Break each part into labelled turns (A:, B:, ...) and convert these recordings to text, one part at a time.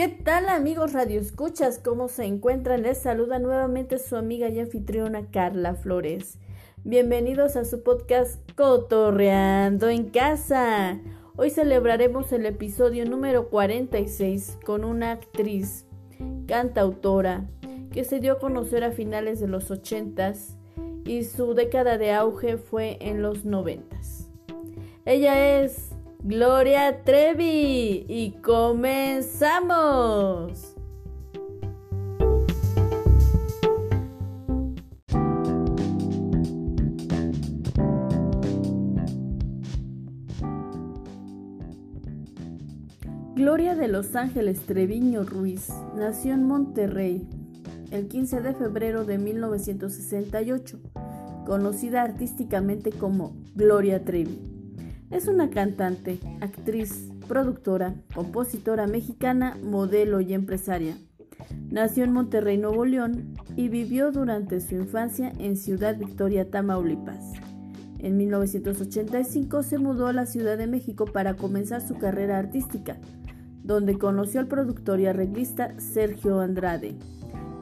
A: ¿Qué tal amigos Radio Escuchas? ¿Cómo se encuentran? Les saluda nuevamente su amiga y anfitriona Carla Flores. Bienvenidos a su podcast Cotorreando en Casa. Hoy celebraremos el episodio número 46 con una actriz, cantautora, que se dio a conocer a finales de los 80s y su década de auge fue en los 90s. Ella es Gloria Trevi y comenzamos. Gloria de Los Ángeles Treviño Ruiz nació en Monterrey el 15 de febrero de 1968, conocida artísticamente como Gloria Trevi. Es una cantante, actriz, productora, compositora mexicana, modelo y empresaria. Nació en Monterrey, Nuevo León y vivió durante su infancia en Ciudad Victoria, Tamaulipas. En 1985 se mudó a la Ciudad de México para comenzar su carrera artística, donde conoció al productor y arreglista Sergio Andrade,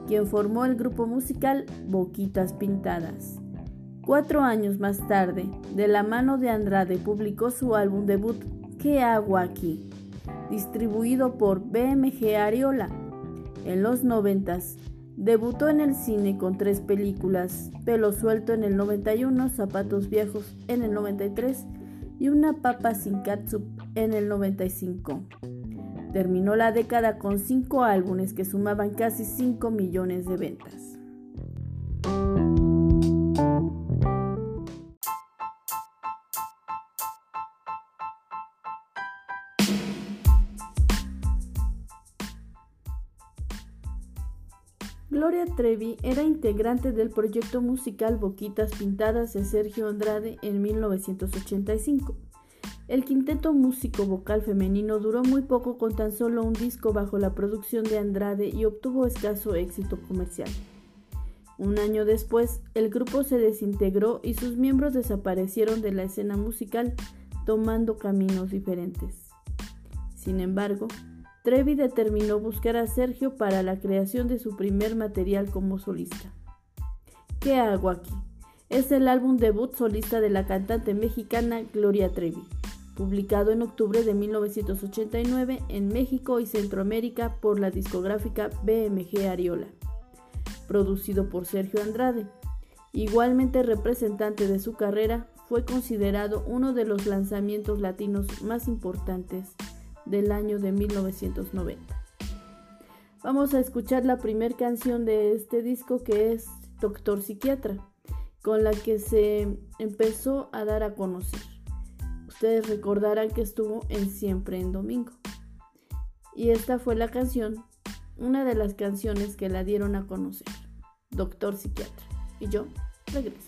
A: quien formó el grupo musical Boquitas Pintadas. Cuatro años más tarde, de la mano de Andrade, publicó su álbum debut ¿Qué hago aquí? distribuido por BMG Ariola. En los noventas, debutó en el cine con tres películas, Pelo Suelto en el 91, Zapatos Viejos en el 93 y Una Papa sin Catsup en el 95. Terminó la década con cinco álbumes que sumaban casi 5 millones de ventas. Trevi era integrante del proyecto musical Boquitas Pintadas de Sergio Andrade en 1985. El quinteto músico vocal femenino duró muy poco con tan solo un disco bajo la producción de Andrade y obtuvo escaso éxito comercial. Un año después, el grupo se desintegró y sus miembros desaparecieron de la escena musical, tomando caminos diferentes. Sin embargo, Trevi determinó buscar a Sergio para la creación de su primer material como solista. ¿Qué hago aquí? Es el álbum debut solista de la cantante mexicana Gloria Trevi, publicado en octubre de 1989 en México y Centroamérica por la discográfica BMG Ariola, producido por Sergio Andrade. Igualmente representante de su carrera, fue considerado uno de los lanzamientos latinos más importantes del año de 1990. Vamos a escuchar la primera canción de este disco que es Doctor Psiquiatra, con la que se empezó a dar a conocer. Ustedes recordarán que estuvo en Siempre en Domingo. Y esta fue la canción, una de las canciones que la dieron a conocer, Doctor Psiquiatra. Y yo regreso.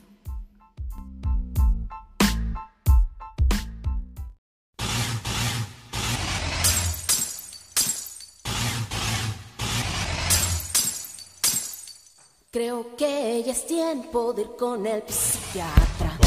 B: Creo que ya es tiempo de ir con el psiquiatra.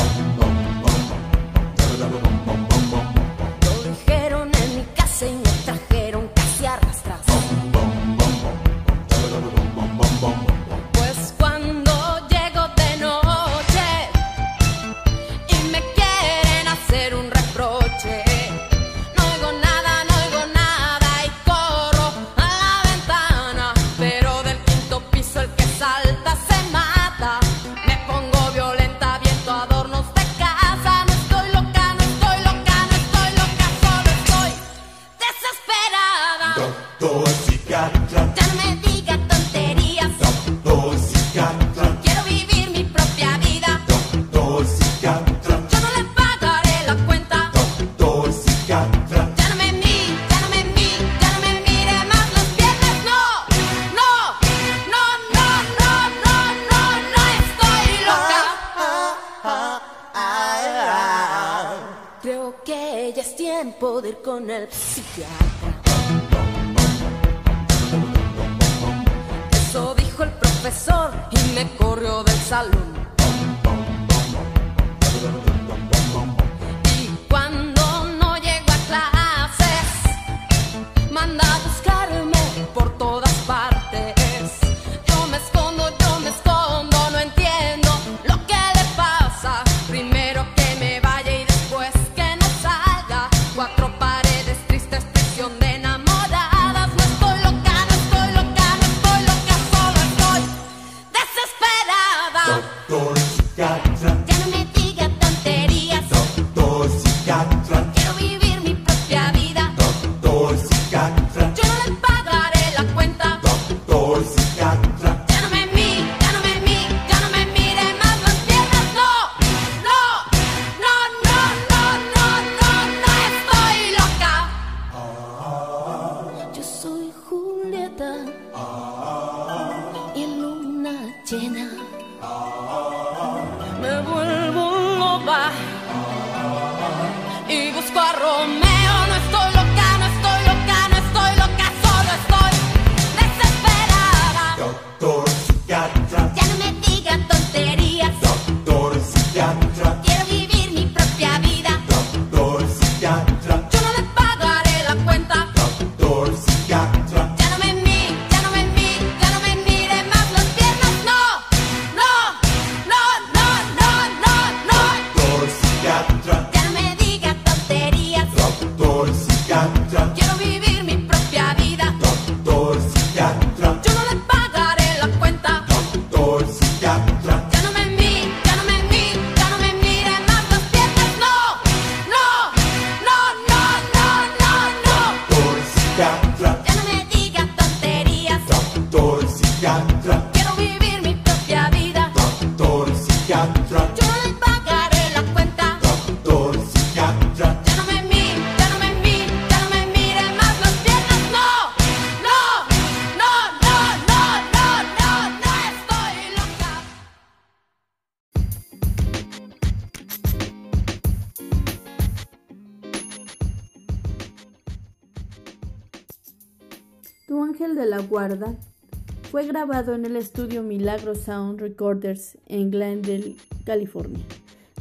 A: Fue grabado en el estudio Milagro Sound Recorders en Glendale, California,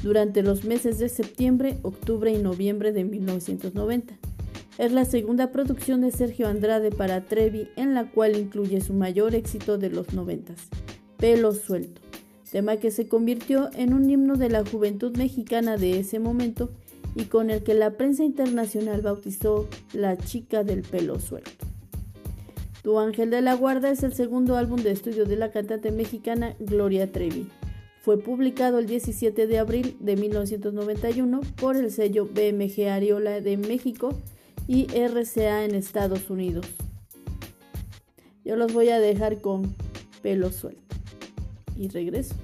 A: durante los meses de septiembre, octubre y noviembre de 1990. Es la segunda producción de Sergio Andrade para Trevi, en la cual incluye su mayor éxito de los noventas, Pelo Suelto, tema que se convirtió en un himno de la juventud mexicana de ese momento y con el que la prensa internacional bautizó la chica del pelo suelto. Tu Ángel de la Guarda es el segundo álbum de estudio de la cantante mexicana Gloria Trevi. Fue publicado el 17 de abril de 1991 por el sello BMG Ariola de México y RCA en Estados Unidos. Yo los voy a dejar con pelo suelto. Y regreso.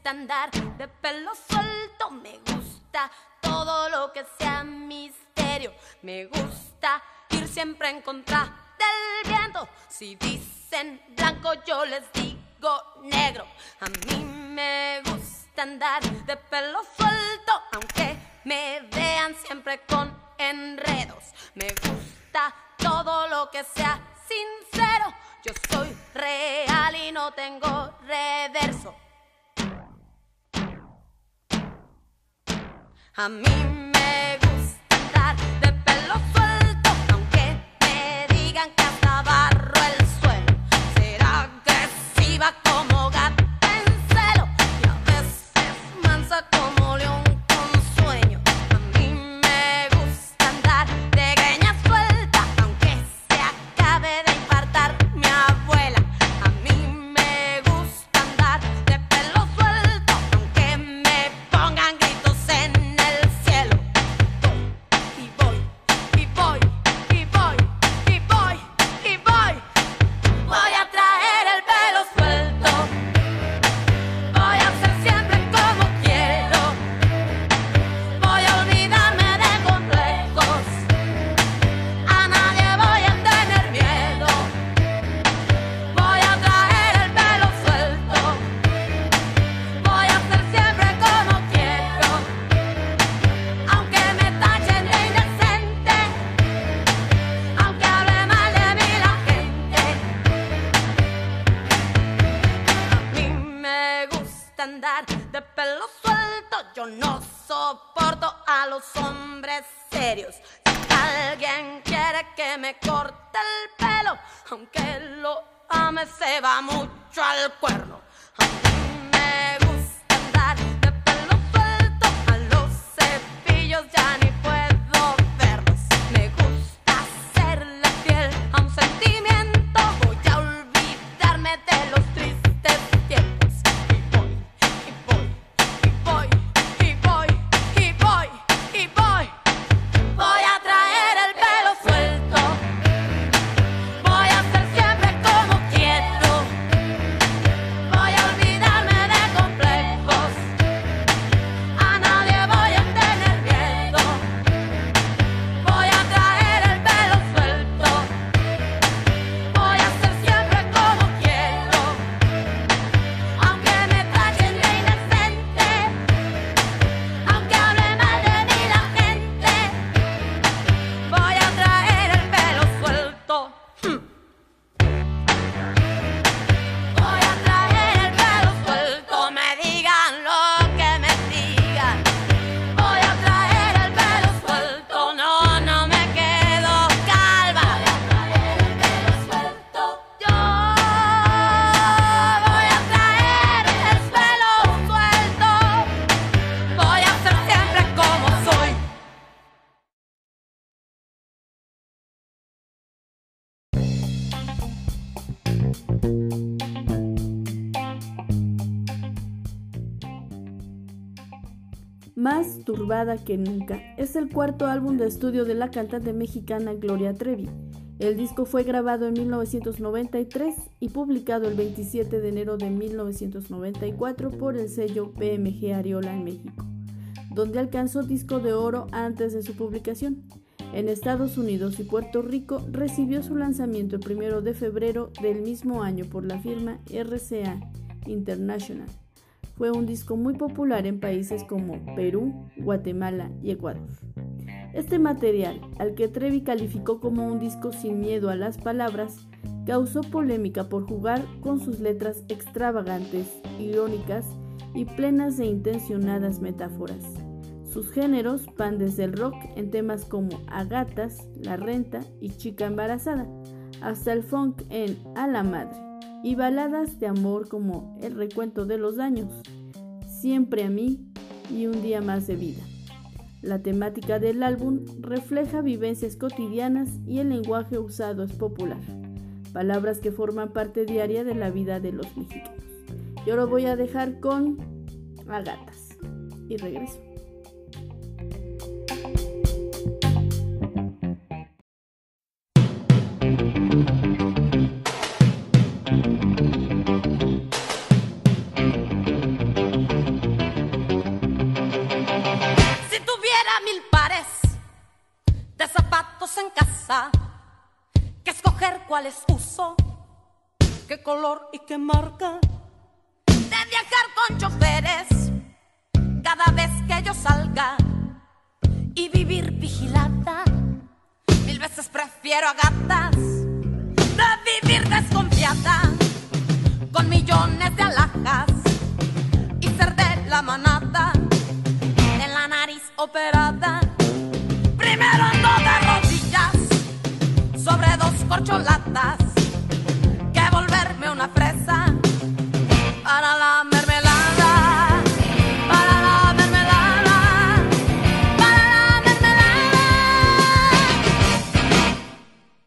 B: Gusta andar de pelo suelto, me gusta todo lo que sea misterio, me gusta ir siempre en contra del viento. Si dicen blanco, yo les digo negro. A mí me gusta andar de pelo suelto, aunque me vean siempre con enredos. Me gusta todo lo que sea sincero. Yo soy real y no tengo reverso. A mí me gusta andar de pelo suelto, aunque me digan que hasta barro el suelo. Ser agresiva
A: Más turbada que nunca es el cuarto álbum de estudio de la cantante mexicana Gloria Trevi. El disco fue grabado en 1993 y publicado el 27 de enero de 1994 por el sello PMG Ariola en México, donde alcanzó disco de oro antes de su publicación. En Estados Unidos y Puerto Rico recibió su lanzamiento el 1 de febrero del mismo año por la firma RCA International. Fue un disco muy popular en países como Perú, Guatemala y Ecuador. Este material, al que Trevi calificó como un disco sin miedo a las palabras, causó polémica por jugar con sus letras extravagantes, irónicas y plenas de intencionadas metáforas. Sus géneros van desde el rock en temas como Agatas, La Renta y Chica Embarazada, hasta el funk en A la Madre, y baladas de amor como El Recuento de los Daños, Siempre a mí y Un Día Más de Vida. La temática del álbum refleja vivencias cotidianas y el lenguaje usado es popular, palabras que forman parte diaria de la vida de los mexicanos. Yo lo voy a dejar con Agatas y regreso.
B: Cuáles uso, qué color y qué marca. De viajar con choferes cada vez que yo salga y vivir vigilada. Mil veces prefiero a gatas de vivir desconfiada con millones de alhajas y ser de la manada en la nariz operada. Corcholatas que volverme una fresa para la mermelada, para la mermelada, para la mermelada.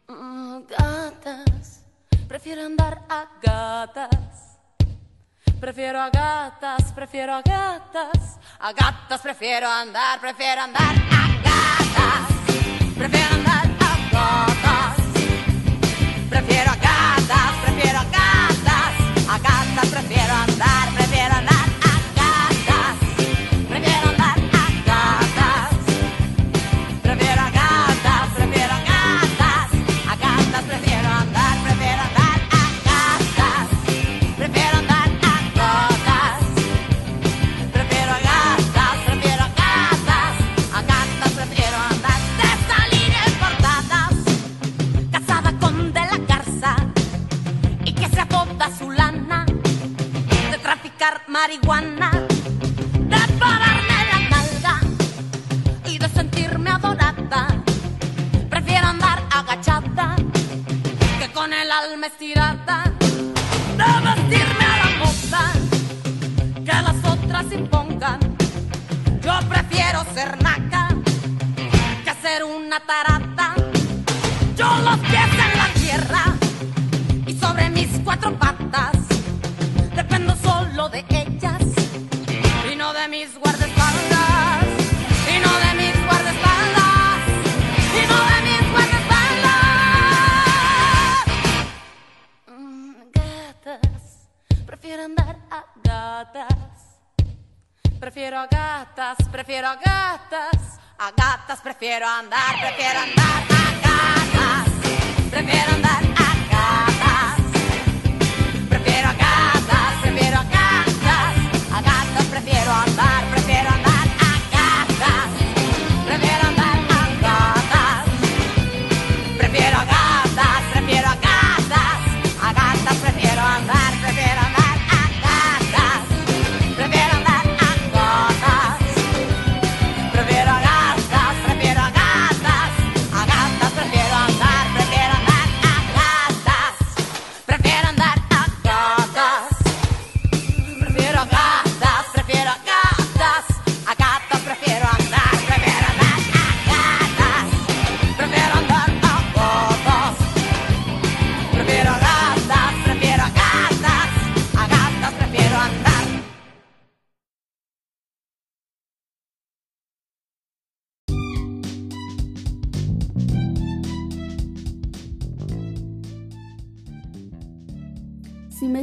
B: Mm, gatas, prefiero andar a gatas. Prefiero a gatas, prefiero a gatas, a gatas prefiero andar, prefiero andar a gatas, prefiero andar a gatas. Prefiero a gatas, prefiero a gatas, a gatas prefiero andar, prefiero andar marihuana, de pararme la nalga y de sentirme adorada. Prefiero andar agachada que con el alma estirada, de vestirme a la moda que las otras impongan. Yo prefiero ser naca que ser una tarata. Yo los pies en la tierra y sobre mis cuatro patas dependo solo de ellas gatas. Prefiero a gatas, prefiero a gatas, a gatas prefiero andar, prefiero andar a gatas, prefiero andar a gatas, prefiero a gatas, prefiero a gatas, a gatas prefiero andar, prefiero andar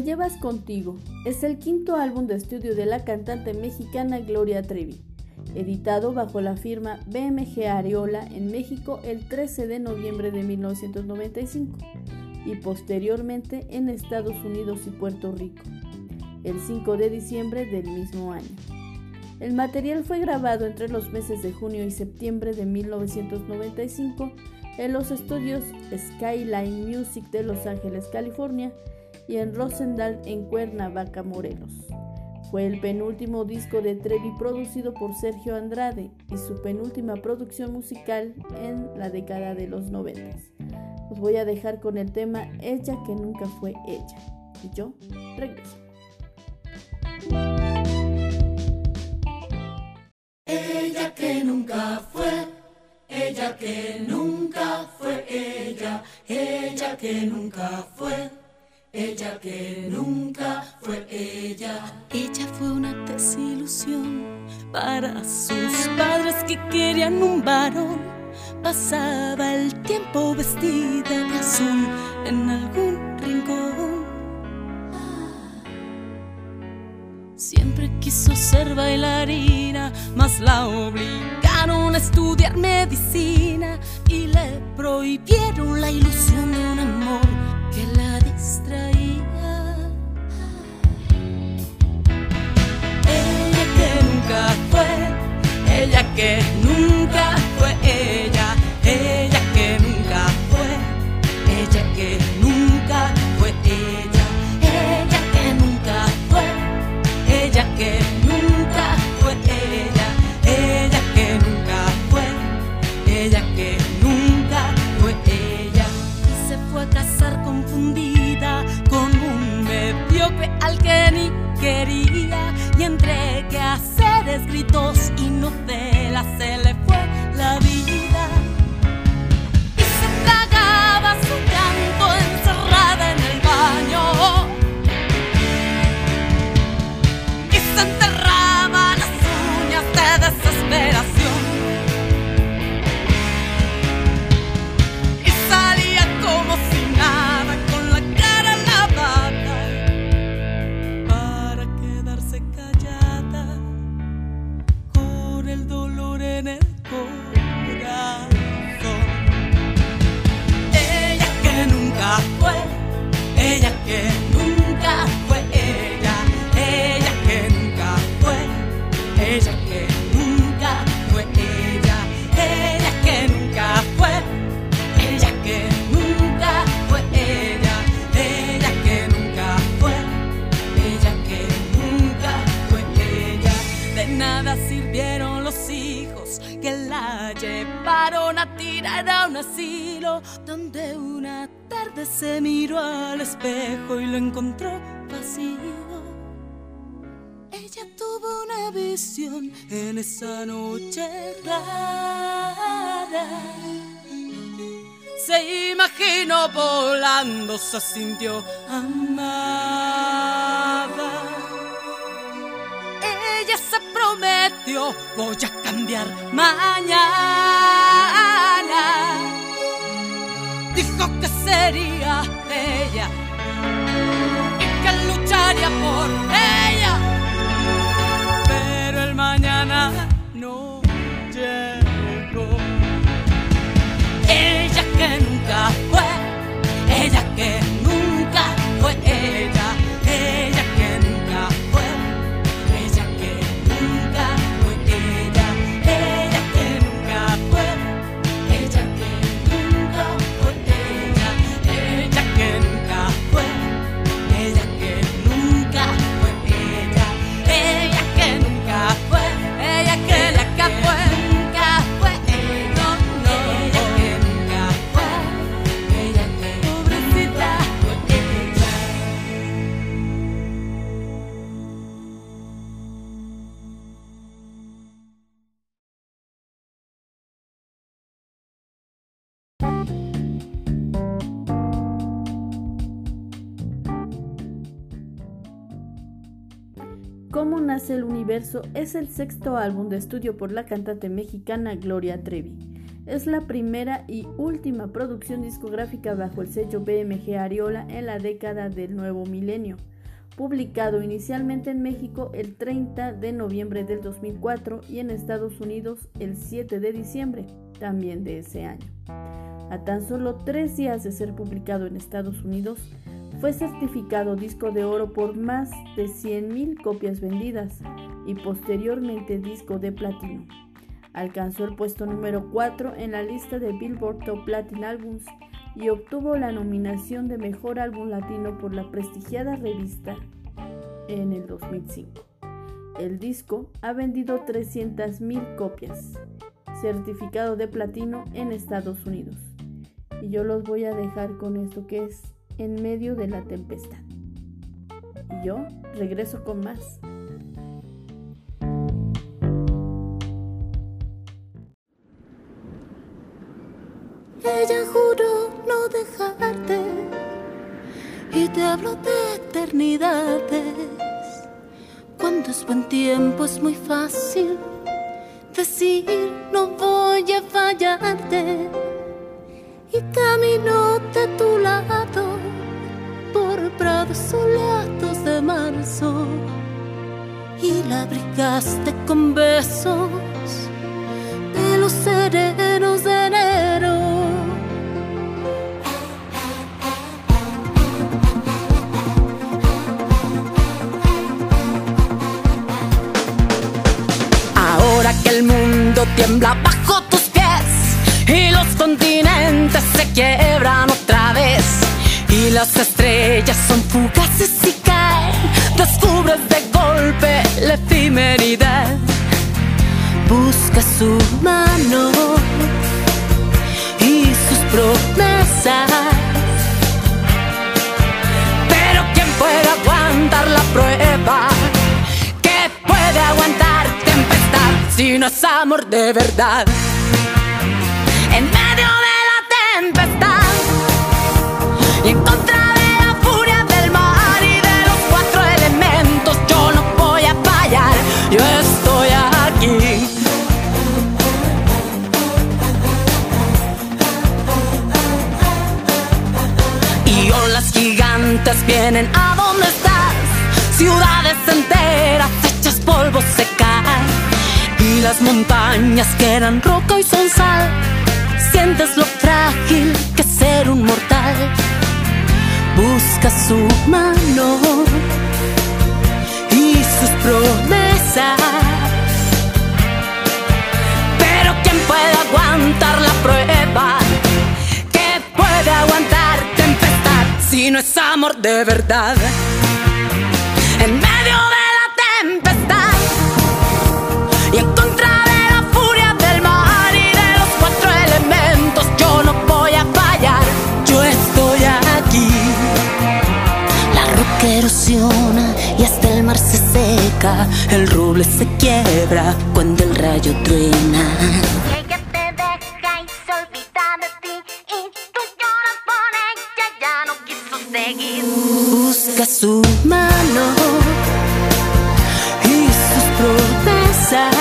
A: llevas contigo es el quinto álbum de estudio de la cantante mexicana Gloria Trevi, editado bajo la firma BMG Areola en México el 13 de noviembre de 1995 y posteriormente en Estados Unidos y Puerto Rico. el 5 de diciembre del mismo año. El material fue grabado entre los meses de junio y septiembre de 1995 en los estudios Skyline Music de Los Ángeles, California, y en Rosendal en Cuernavaca, Morelos. Fue el penúltimo disco de Trevi producido por Sergio Andrade y su penúltima producción musical en la década de los 90. Os voy a dejar con el tema Ella que nunca fue ella. Y yo regreso.
C: Ella que nunca fue, ella que nunca fue ella, ella que nunca fue, ella que nunca fue ella.
B: Ella fue una desilusión para sus padres que querían un varón. Pasaba el tiempo vestida de azul en algún rincón. Siempre quiso ser bailarina, mas la obligaron a estudiar medicina y le prohibieron la ilusión de un amor que la distraía. Ella que nunca fue, ella que nunca fue ella, que ni quería y entre quehaceres, gritos se sintió amada. Ella se prometió, voy a cambiar mañana. Dijo que sería ella y que lucharía por ella. Pero el mañana no llegó. Ella que nunca
A: nace el universo es el sexto álbum de estudio por la cantante mexicana Gloria Trevi. Es la primera y última producción discográfica bajo el sello BMG Ariola en la década del nuevo milenio, publicado inicialmente en México el 30 de noviembre del 2004 y en Estados Unidos el 7 de diciembre también de ese año. A tan solo tres días de ser publicado en Estados Unidos, Fue certificado disco de oro por más de 100.000 copias vendidas y posteriormente disco de platino. Alcanzó el puesto número 4 en la lista de Billboard Top Latin Albums y obtuvo la nominación de Mejor Álbum Latino por la prestigiada revista en el 2005. El disco ha vendido 300.000 copias, certificado de platino en Estados Unidos. Y yo los voy a dejar con esto que es En medio de la tempestad. Y yo regreso con más.
D: Ella juró no dejarte y te habló de eternidades. Cuando es buen tiempo es muy fácil decir no voy a fallarte y caminó de tu lado por prados soleados de marzo y la abrigaste con besos de los serenos de enero.
B: Ahora que el mundo tiembla bajo se quiebran otra vez y las estrellas son fugaces y caen, descubres de golpe la efemeridad.
D: busca su mano y sus promesas.
B: Pero ¿quién puede aguantar la prueba? ¿Qué puede aguantar tempestad si no es amor de verdad? Gigantes vienen a donde estás. Ciudades enteras hechas polvo se caen. Y las montañas que eran roca y son sal. Sientes lo frágil que ser un mortal.
D: busca su mano y sus promesas.
B: Pero ¿quién puede aguantar la prueba? Si no es amor de verdad? En medio de la tempestad y en contra de la furia del mar y de los cuatro elementos, yo no voy a fallar, yo estoy aquí.
D: La roca erosiona y hasta el mar se seca. El roble se quiebra cuando el rayo truena. Su mano y sus promesas.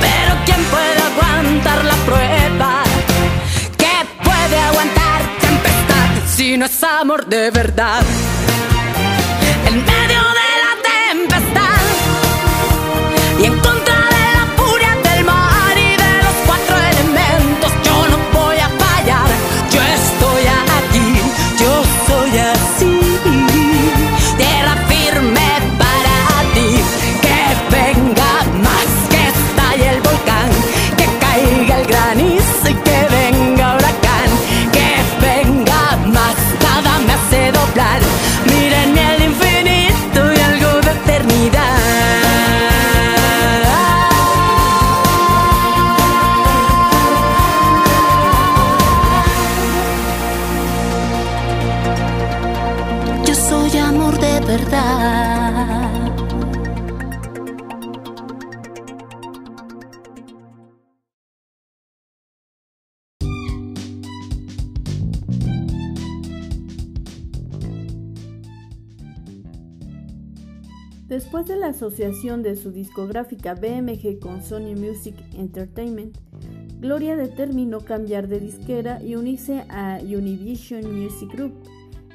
B: Pero ¿quién puede aguantar la prueba? ¿Qué puede aguantar tempestad si no es amor de verdad? En medio de la tempestad y en
A: asociación de su discográfica BMG con Sony Music Entertainment, Gloria determinó cambiar de disquera y unirse a Univision Music Group,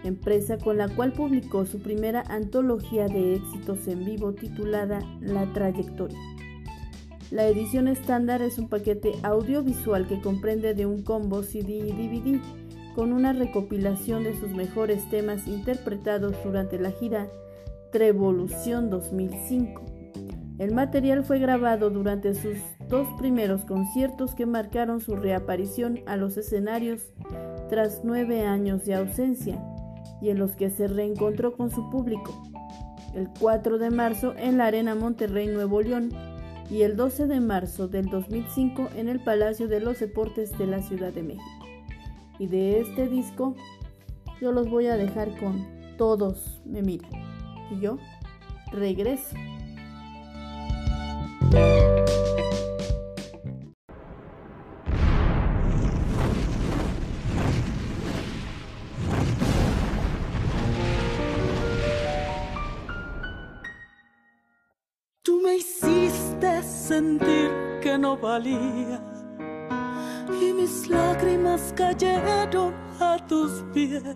A: empresa con la cual publicó su primera antología de éxitos en vivo titulada La Trayectoria. La edición estándar es un paquete audiovisual que comprende de un combo CD y DVD con una recopilación de sus mejores temas interpretados durante la gira Trevolución 2005. El material fue grabado durante sus dos primeros conciertos que marcaron su reaparición a los escenarios tras nueve años de ausencia y en los que se reencontró con su público. El 4 de marzo en la Arena Monterrey Nuevo León y el 12 de marzo del 2005 en el Palacio de los Deportes de la Ciudad de México. Y de este disco yo los voy a dejar con Todos me miran. Y yo regreso.
B: Tú me hiciste sentir que no valía y mis lágrimas cayeron a tus pies.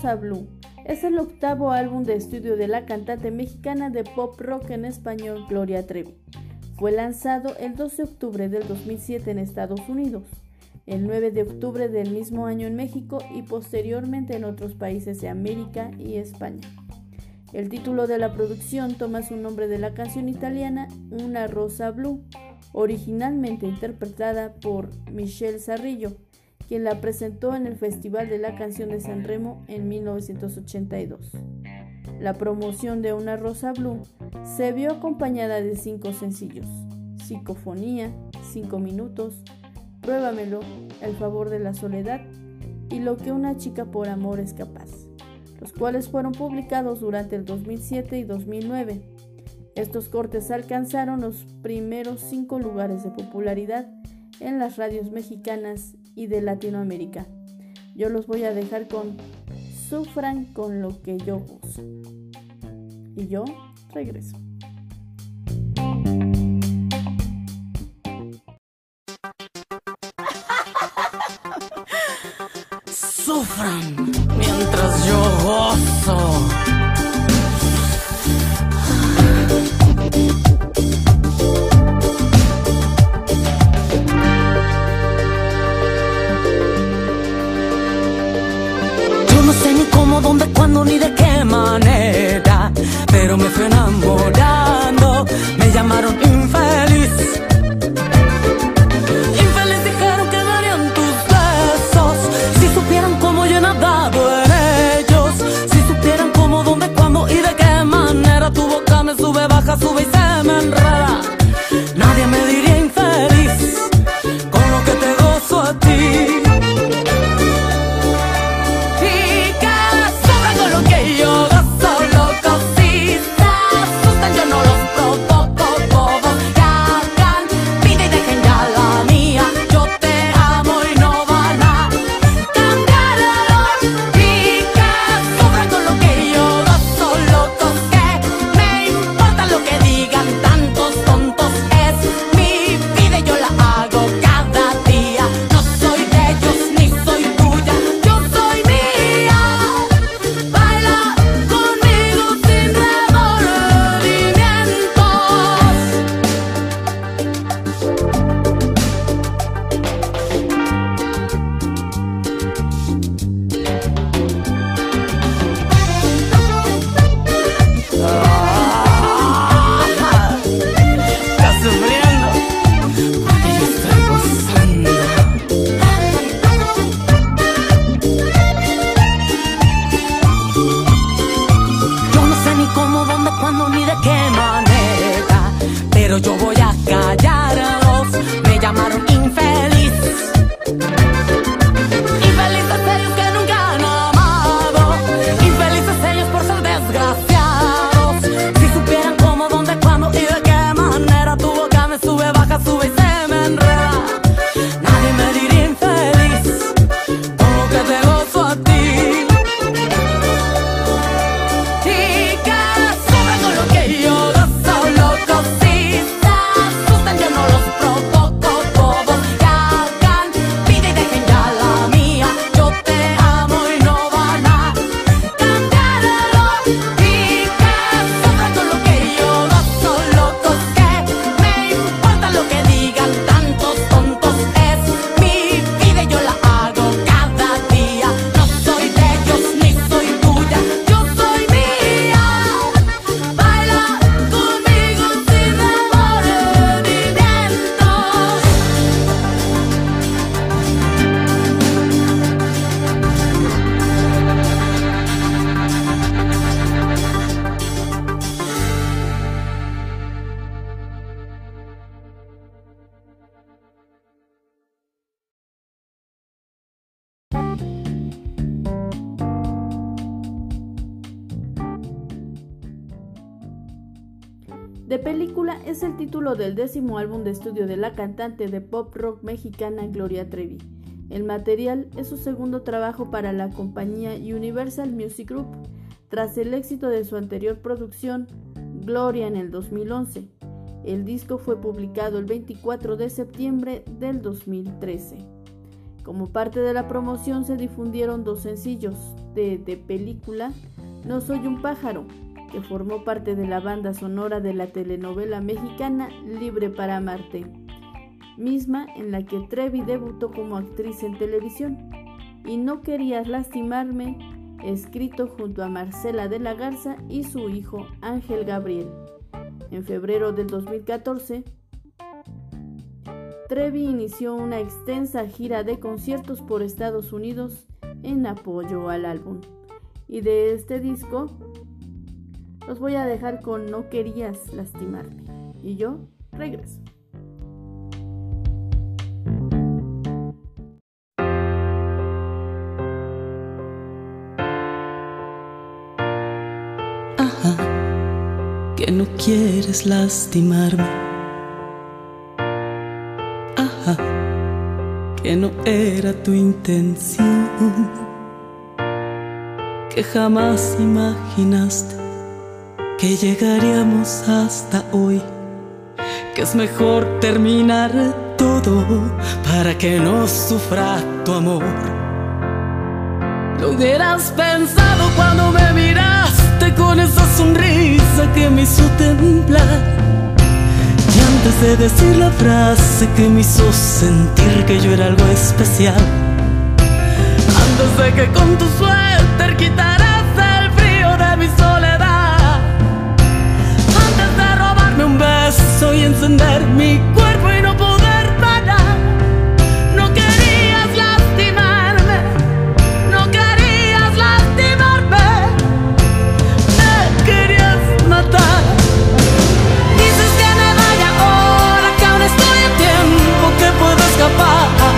A: Rosa Blue es el octavo álbum de estudio de la cantante mexicana de pop rock en español Gloria Trevi. Fue lanzado el 12 de octubre del 2007 en Estados Unidos, el 9 de octubre del mismo año en México y posteriormente en otros países de América y España. El título de la producción toma su nombre de la canción italiana Una Rosa Blue, originalmente interpretada por Michelle Zarrillo, quien la presentó en el Festival de la Canción de San Remo en 1982. La promoción de Una Rosa Blue se vio acompañada de cinco sencillos: Psicofonía, Cinco Minutos, Pruébamelo, El favor de la soledad y Lo que una chica por amor es capaz, los cuales fueron publicados durante el 2007 y 2009. Estos cortes alcanzaron los primeros cinco lugares de popularidad en las radios mexicanas y de Latinoamérica. Yo los voy a dejar con Sufran con lo que yo gozo. Y yo regreso.
B: Pero me fui
A: título del décimo álbum de estudio de la cantante de pop rock mexicana Gloria Trevi. El material es su segundo trabajo para la compañía Universal Music Group, tras el éxito de su anterior producción, Gloria en el 2011. El disco fue publicado el 24 de septiembre del 2013. Como parte de la promoción se difundieron dos sencillos de De película, No soy un pájaro, que formó parte de la banda sonora de la telenovela mexicana Libre para Amarte, misma en la que Trevi debutó como actriz en televisión, y No querías lastimarme, escrito junto a Marcela de la Garza y su hijo Ángel Gabriel. En febrero del 2014, Trevi inició una extensa gira de conciertos por Estados Unidos en apoyo al álbum. Y de este disco los voy a dejar con no querías lastimarme. Y yo regreso.
B: Ajá, que no quieres lastimarme. Ajá, que no era tu intención. Que jamás imaginaste que llegaríamos hasta hoy, que es mejor terminar todo para que no sufra tu amor. Lo hubieras pensado cuando me miraste con esa sonrisa que me hizo temblar. Y antes de decir la frase que me hizo sentir que yo era algo especial. Antes de que con tu suéter quitaras el frío de mi soledad. Beso y encender mi cuerpo y no poder parar. No querías lastimarme. No querías lastimarme, me querías matar. Dices que me vaya ahora, que aún estoy en tiempo, que puedo escapar.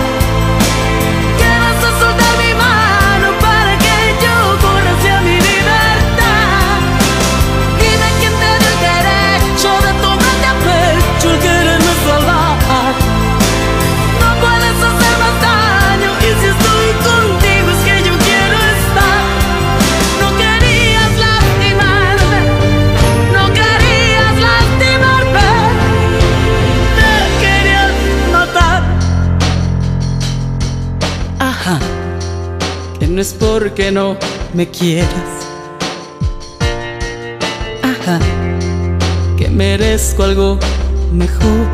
B: Que no es porque no me quieras. Ajá, que merezco algo mejor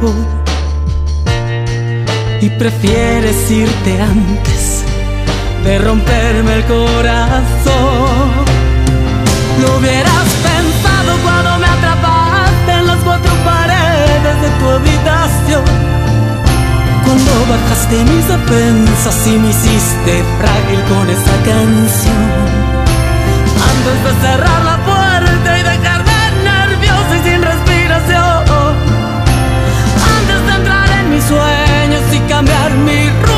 B: y prefieres irte antes de romperme el corazón. Lo hubieras pensado cuando me atrapaste en las cuatro paredes de tu habitación. Cuando bajaste mis defensas y me hiciste frágil con esa canción. Antes de cerrar la puerta y dejarme nerviosa y sin respiración. Antes de entrar en mis sueños y cambiar mi rumbo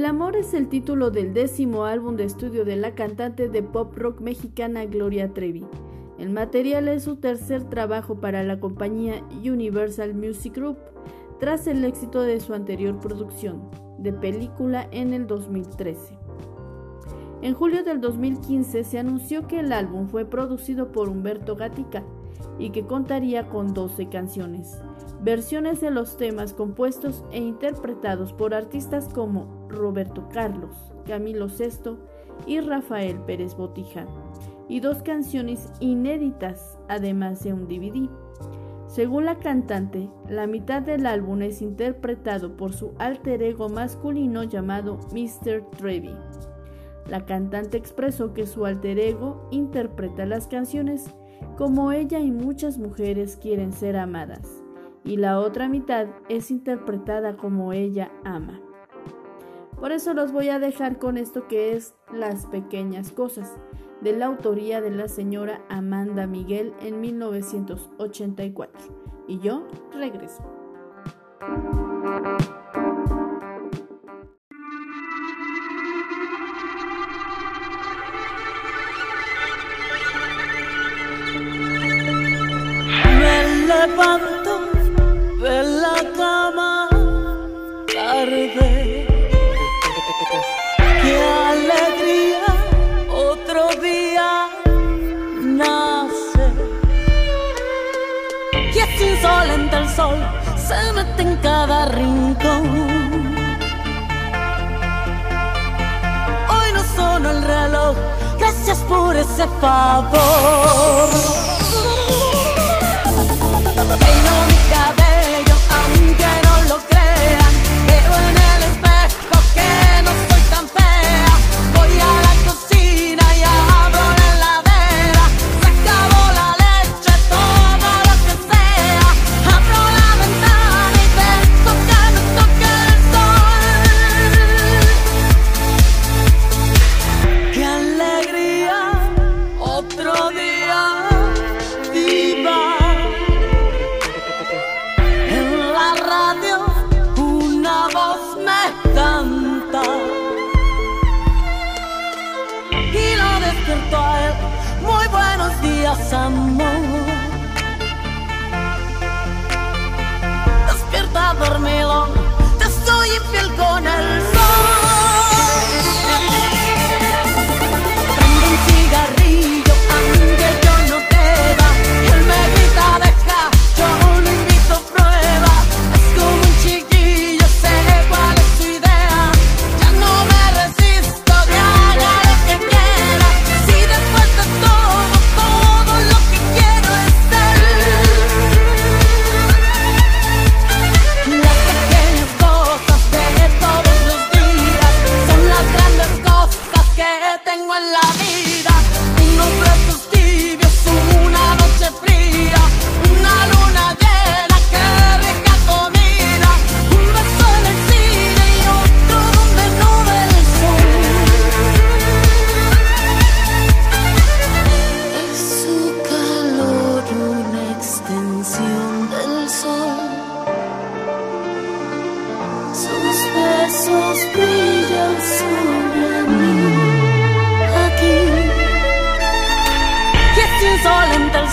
B: El
A: amor es el título del décimo álbum de estudio de la cantante de pop rock mexicana Gloria Trevi. El material es su tercer trabajo para la compañía Universal Music Group, tras el éxito de su anterior producción, de película en el 2013. En julio del 2015 se anunció que el álbum fue producido por Humberto Gatica y que contaría con 12 canciones, versiones de los temas compuestos e interpretados por artistas como Roberto Carlos, Camilo Sesto y Rafael Pérez Botija, y dos canciones inéditas, además de un DVD. Según la cantante, la mitad del álbum es interpretado por su alter ego masculino llamado Mr. Trevi. La cantante expresó que su alter ego interpreta las canciones como ella y muchas mujeres quieren ser amadas, y la otra mitad es interpretada como ella ama. Por eso los voy a dejar con esto que es Las Pequeñas Cosas, de la autoría de la señora Amanda Miguel en 1984. Y yo regreso.
B: Me tarde. Qué alegría, otro día nace. Y es insolente el sol, se mete en cada rincón. Hoy no sonó el reloj, gracias por ese favor. Peino mi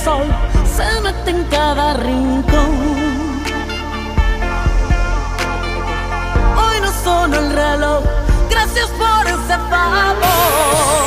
B: sol, se mete en cada rincón. Hoy no sonó el reloj, gracias por ese favor.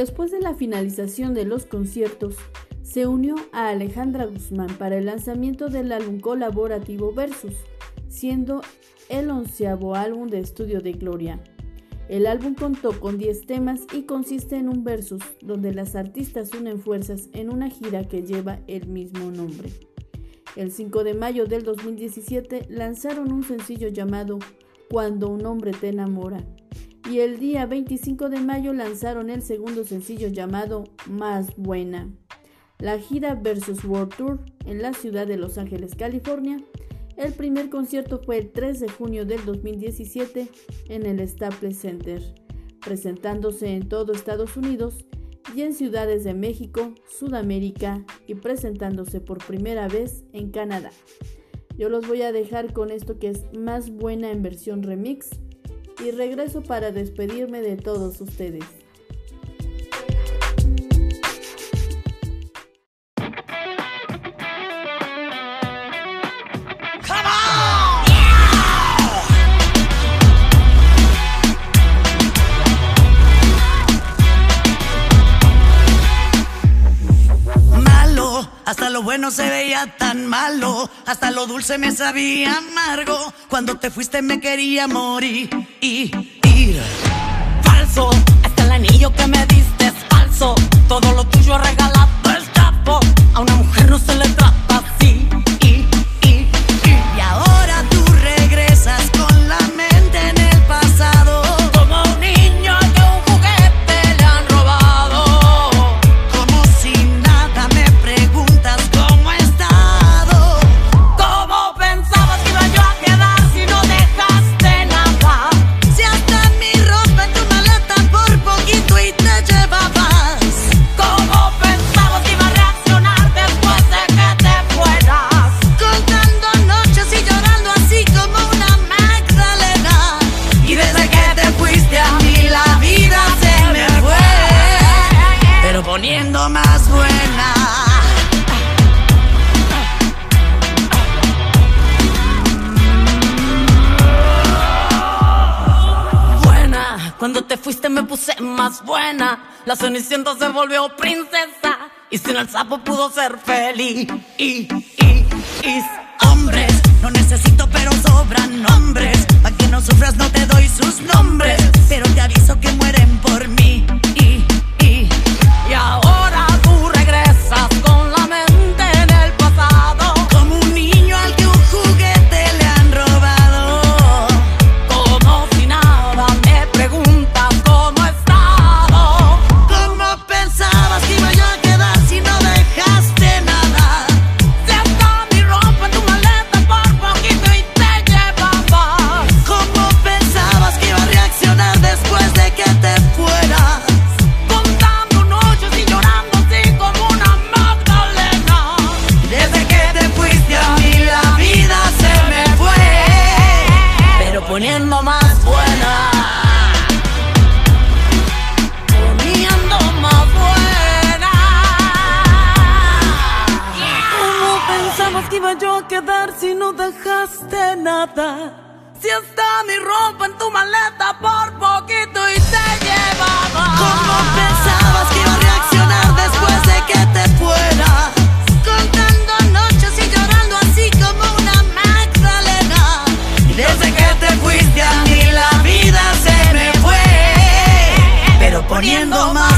A: Después de la finalización de los conciertos, se unió a Alejandra Guzmán para el lanzamiento del álbum colaborativo Versus, siendo el onceavo álbum de estudio de Gloria. El álbum contó con 10 temas y consiste en un versus donde las artistas unen fuerzas en una gira que lleva el mismo nombre. El 5 de mayo del 2017 lanzaron un sencillo llamado Cuando un hombre te enamora, y el día 25 de mayo lanzaron el segundo sencillo llamado Más Buena. La gira Versus World Tour en la ciudad de Los Ángeles, California. El primer concierto fue el 3 de junio del 2017 en el Staples Center, presentándose en todo Estados Unidos y en ciudades de México, Sudamérica y presentándose por primera vez en Canadá. Yo los voy a dejar con esto que es más buena en versión remix y regreso para despedirme de todos ustedes.
B: bueno se veía tan malo, hasta lo dulce me sabía amargo. Cuando te fuiste me quería morir y ir. Falso, hasta el anillo que me diste es falso. Todo lo tuyo regalado el tapo. A una mujer no se le trata así. La cenicienta se volvió princesa y sin el sapo pudo ser feliz. Y, y, y, hombres, no necesito pero sobran nombres. Pa' que no sufras no te doy sus nombres, pero te aviso que mueren por mí. Y, y, y ahora. nada. Si está mi ropa en tu maleta por poquito y te llevaba. ¿Cómo pensabas que iba a reaccionar después de que te fueras? Contando noches y llorando así como una magdalena. Y desde que te fuiste a mí la vida se me fue, pero poniendo más.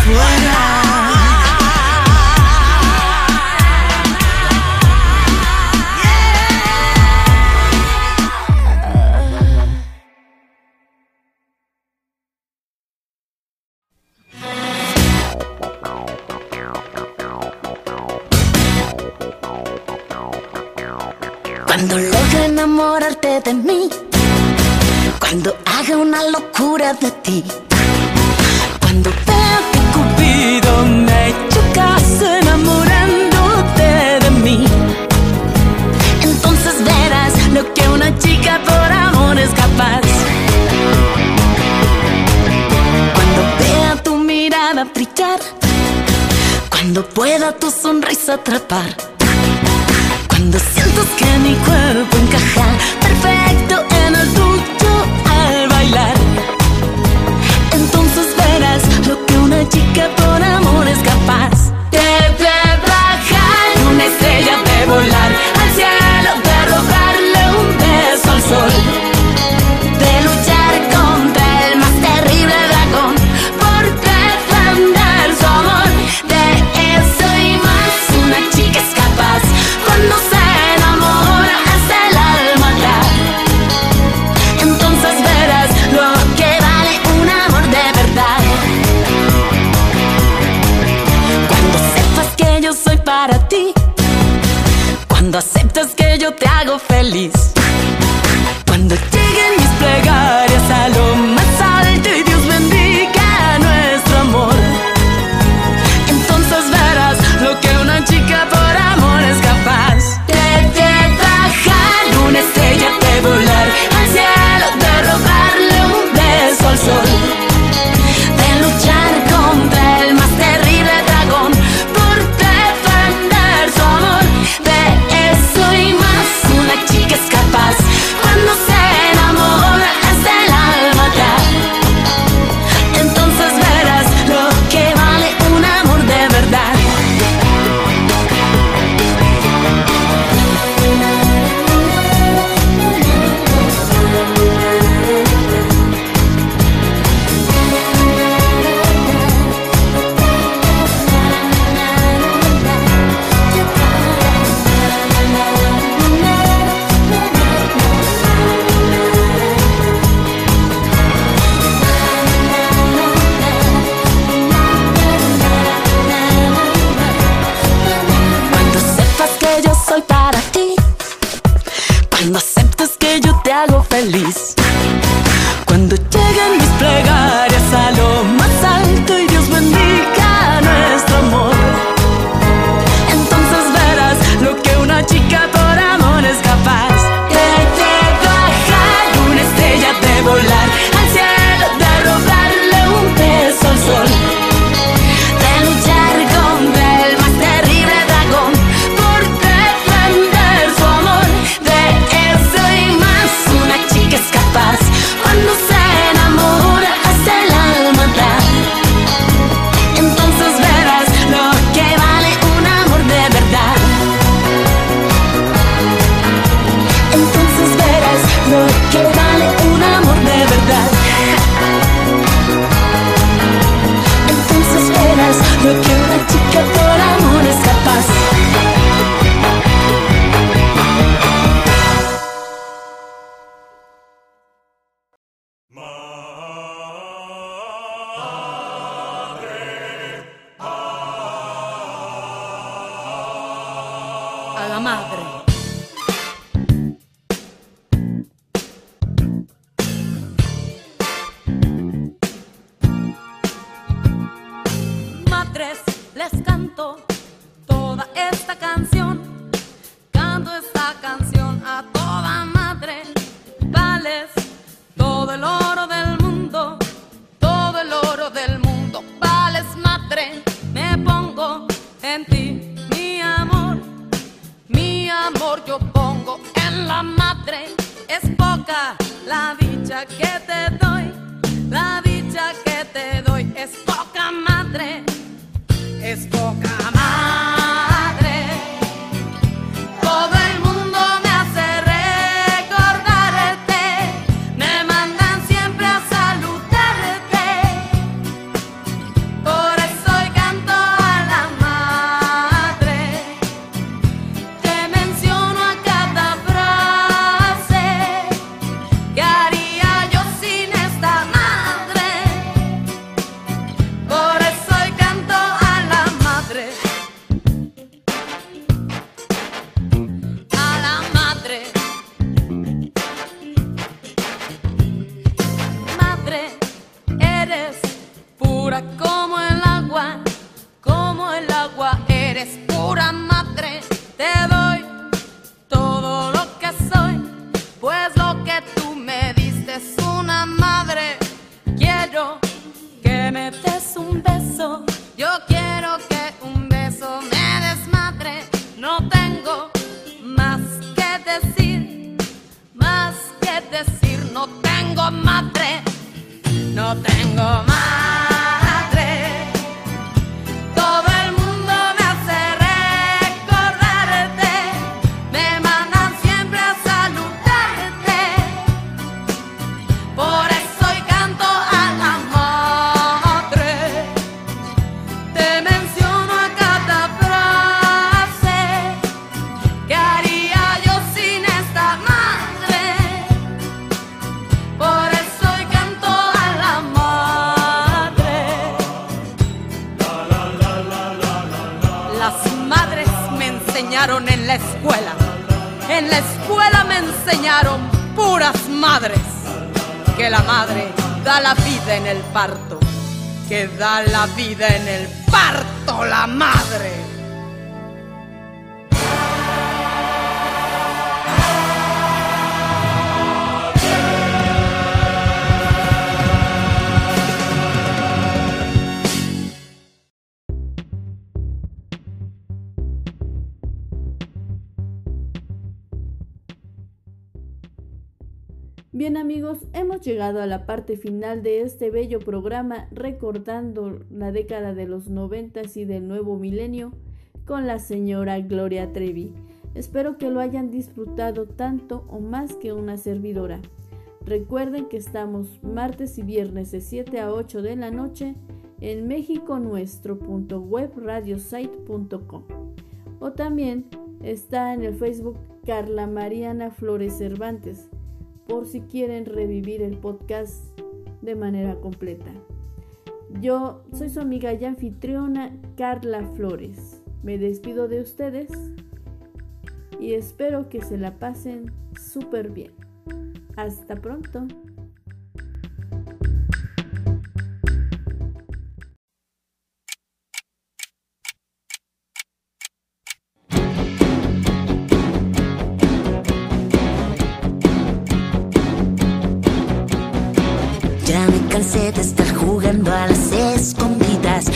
D: a
B: la madre. No tengo más. en el parto, que da la vida en el parto la madre.
A: llegado a la parte final de este bello programa recordando la década de los noventas y del nuevo milenio con la señora Gloria Trevi. Espero que lo hayan disfrutado tanto o más que una servidora. Recuerden que estamos martes y viernes de 7 a 8 de la noche en México nuestro .com. o también está en el Facebook Carla Mariana Flores Cervantes por si quieren revivir el podcast de manera completa. Yo soy su amiga y anfitriona Carla Flores. Me despido de ustedes y espero que se la pasen súper bien. Hasta pronto.
D: de estar jugando a las escondidas.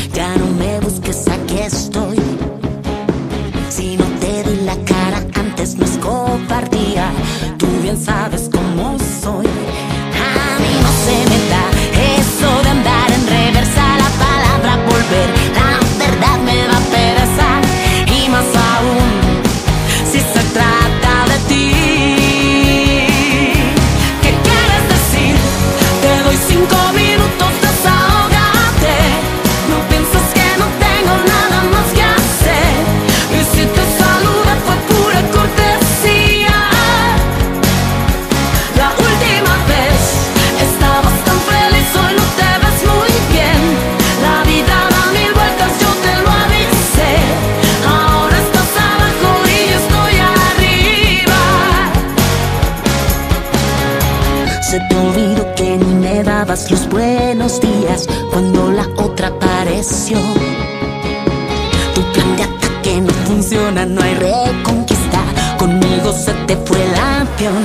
D: te fue
E: el avión.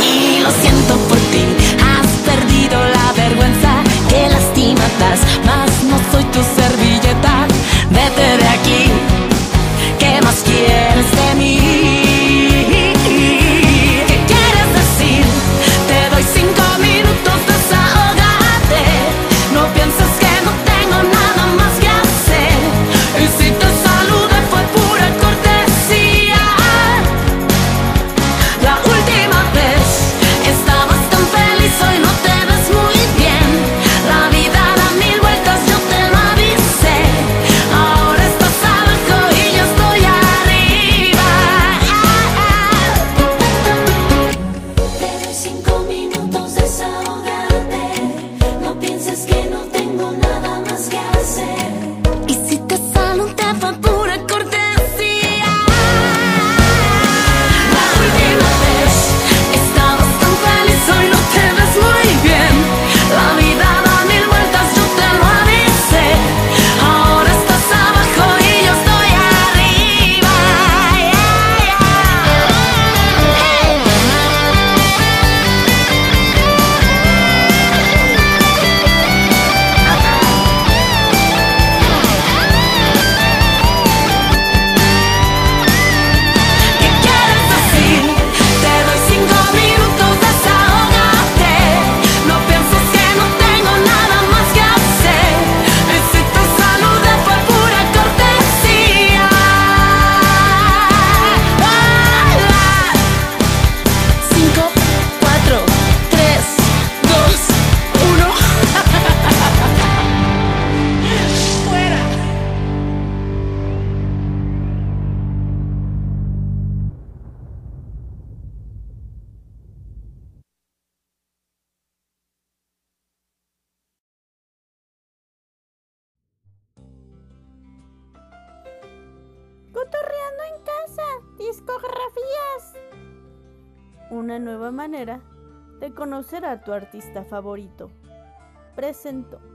E: Y lo siento por ti, has perdido la vergüenza, qué
B: lastimatas. ¿Será tu artista favorito. Presento.